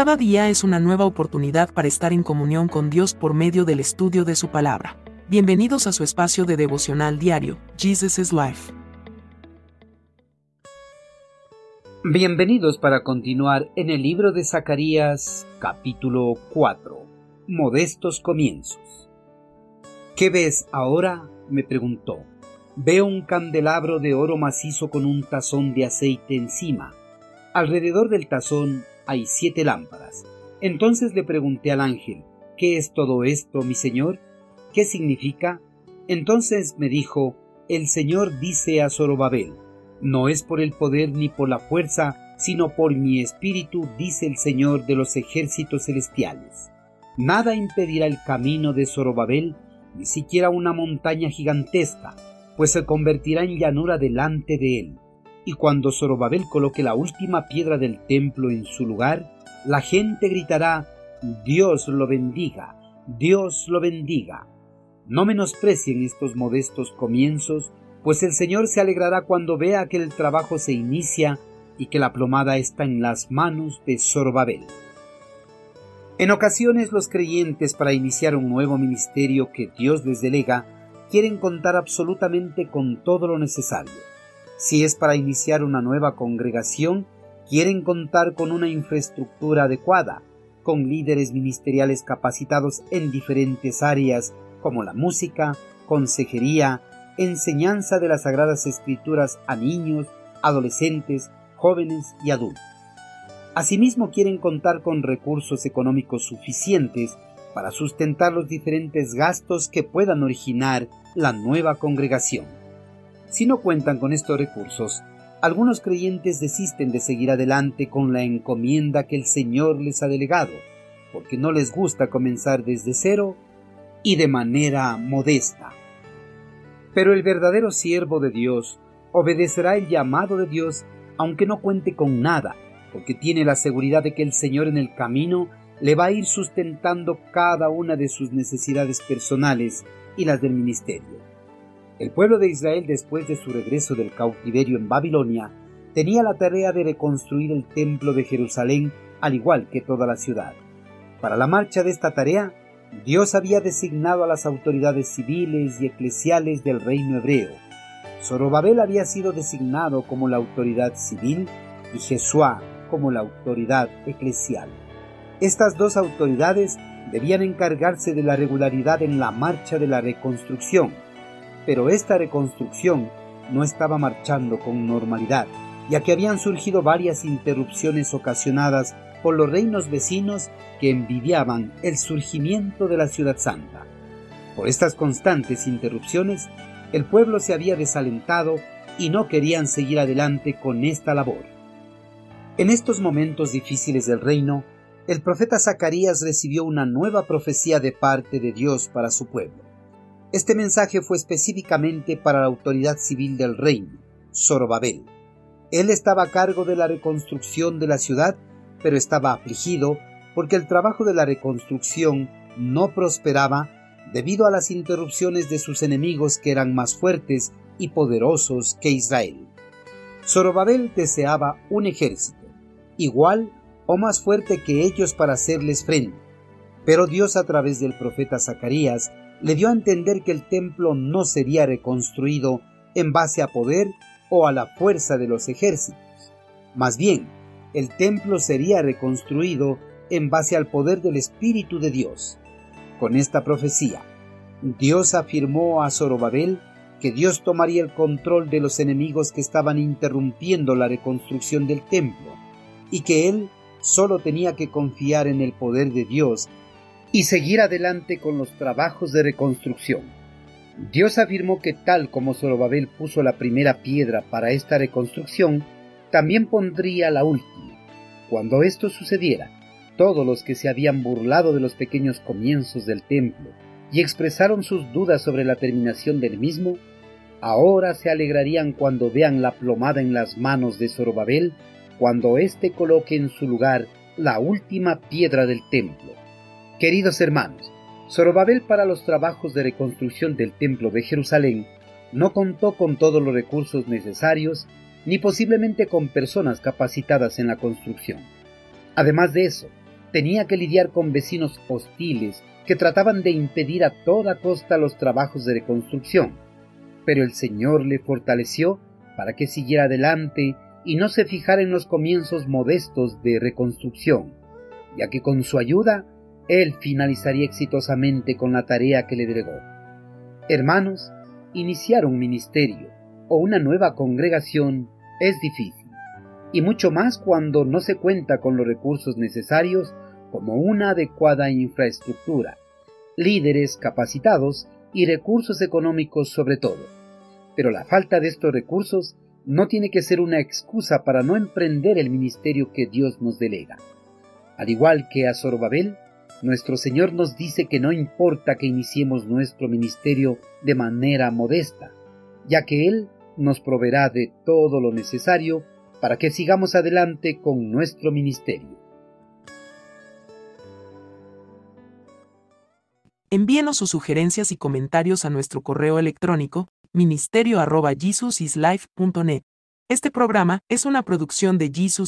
Cada día es una nueva oportunidad para estar en comunión con Dios por medio del estudio de su palabra. Bienvenidos a su espacio de devocional diario, Jesus is Life. Bienvenidos para continuar en el libro de Zacarías capítulo 4. Modestos comienzos. ¿Qué ves ahora? me preguntó. Veo un candelabro de oro macizo con un tazón de aceite encima. Alrededor del tazón hay siete lámparas. Entonces le pregunté al ángel, ¿qué es todo esto, mi señor? ¿Qué significa? Entonces me dijo, el Señor dice a Zorobabel, no es por el poder ni por la fuerza, sino por mi espíritu, dice el Señor de los ejércitos celestiales. Nada impedirá el camino de Zorobabel, ni siquiera una montaña gigantesca, pues se convertirá en llanura delante de él y cuando Zorobabel coloque la última piedra del templo en su lugar, la gente gritará, Dios lo bendiga, Dios lo bendiga. No menosprecien estos modestos comienzos, pues el Señor se alegrará cuando vea que el trabajo se inicia y que la plomada está en las manos de Zorobabel. En ocasiones los creyentes para iniciar un nuevo ministerio que Dios les delega quieren contar absolutamente con todo lo necesario si es para iniciar una nueva congregación, quieren contar con una infraestructura adecuada, con líderes ministeriales capacitados en diferentes áreas como la música, consejería, enseñanza de las Sagradas Escrituras a niños, adolescentes, jóvenes y adultos. Asimismo quieren contar con recursos económicos suficientes para sustentar los diferentes gastos que puedan originar la nueva congregación. Si no cuentan con estos recursos, algunos creyentes desisten de seguir adelante con la encomienda que el Señor les ha delegado, porque no les gusta comenzar desde cero y de manera modesta. Pero el verdadero siervo de Dios obedecerá el llamado de Dios aunque no cuente con nada, porque tiene la seguridad de que el Señor en el camino le va a ir sustentando cada una de sus necesidades personales y las del ministerio. El pueblo de Israel después de su regreso del cautiverio en Babilonia tenía la tarea de reconstruir el templo de Jerusalén al igual que toda la ciudad. Para la marcha de esta tarea, Dios había designado a las autoridades civiles y eclesiales del reino hebreo. Zorobabel había sido designado como la autoridad civil y Jesuá como la autoridad eclesial. Estas dos autoridades debían encargarse de la regularidad en la marcha de la reconstrucción, pero esta reconstrucción no estaba marchando con normalidad, ya que habían surgido varias interrupciones ocasionadas por los reinos vecinos que envidiaban el surgimiento de la ciudad santa. Por estas constantes interrupciones, el pueblo se había desalentado y no querían seguir adelante con esta labor. En estos momentos difíciles del reino, el profeta Zacarías recibió una nueva profecía de parte de Dios para su pueblo. Este mensaje fue específicamente para la autoridad civil del reino, Zorobabel. Él estaba a cargo de la reconstrucción de la ciudad, pero estaba afligido porque el trabajo de la reconstrucción no prosperaba debido a las interrupciones de sus enemigos que eran más fuertes y poderosos que Israel. Zorobabel deseaba un ejército, igual o más fuerte que ellos para hacerles frente, pero Dios a través del profeta Zacarías le dio a entender que el templo no sería reconstruido en base a poder o a la fuerza de los ejércitos. Más bien, el templo sería reconstruido en base al poder del Espíritu de Dios. Con esta profecía, Dios afirmó a Zorobabel que Dios tomaría el control de los enemigos que estaban interrumpiendo la reconstrucción del templo y que él solo tenía que confiar en el poder de Dios y seguir adelante con los trabajos de reconstrucción. Dios afirmó que tal como Zorobabel puso la primera piedra para esta reconstrucción, también pondría la última. Cuando esto sucediera, todos los que se habían burlado de los pequeños comienzos del templo y expresaron sus dudas sobre la terminación del mismo, ahora se alegrarían cuando vean la plomada en las manos de Zorobabel, cuando éste coloque en su lugar la última piedra del templo. Queridos hermanos, Zorobabel para los trabajos de reconstrucción del Templo de Jerusalén no contó con todos los recursos necesarios ni posiblemente con personas capacitadas en la construcción. Además de eso, tenía que lidiar con vecinos hostiles que trataban de impedir a toda costa los trabajos de reconstrucción. Pero el Señor le fortaleció para que siguiera adelante y no se fijara en los comienzos modestos de reconstrucción, ya que con su ayuda él finalizaría exitosamente con la tarea que le delegó. Hermanos, iniciar un ministerio o una nueva congregación es difícil, y mucho más cuando no se cuenta con los recursos necesarios como una adecuada infraestructura, líderes capacitados y recursos económicos sobre todo. Pero la falta de estos recursos no tiene que ser una excusa para no emprender el ministerio que Dios nos delega. Al igual que a Zorobabel, nuestro Señor nos dice que no importa que iniciemos nuestro ministerio de manera modesta, ya que Él nos proveerá de todo lo necesario para que sigamos adelante con nuestro ministerio. Envíenos sus sugerencias y comentarios a nuestro correo electrónico ministerio.jesusislife.net. Este programa es una producción de Jesus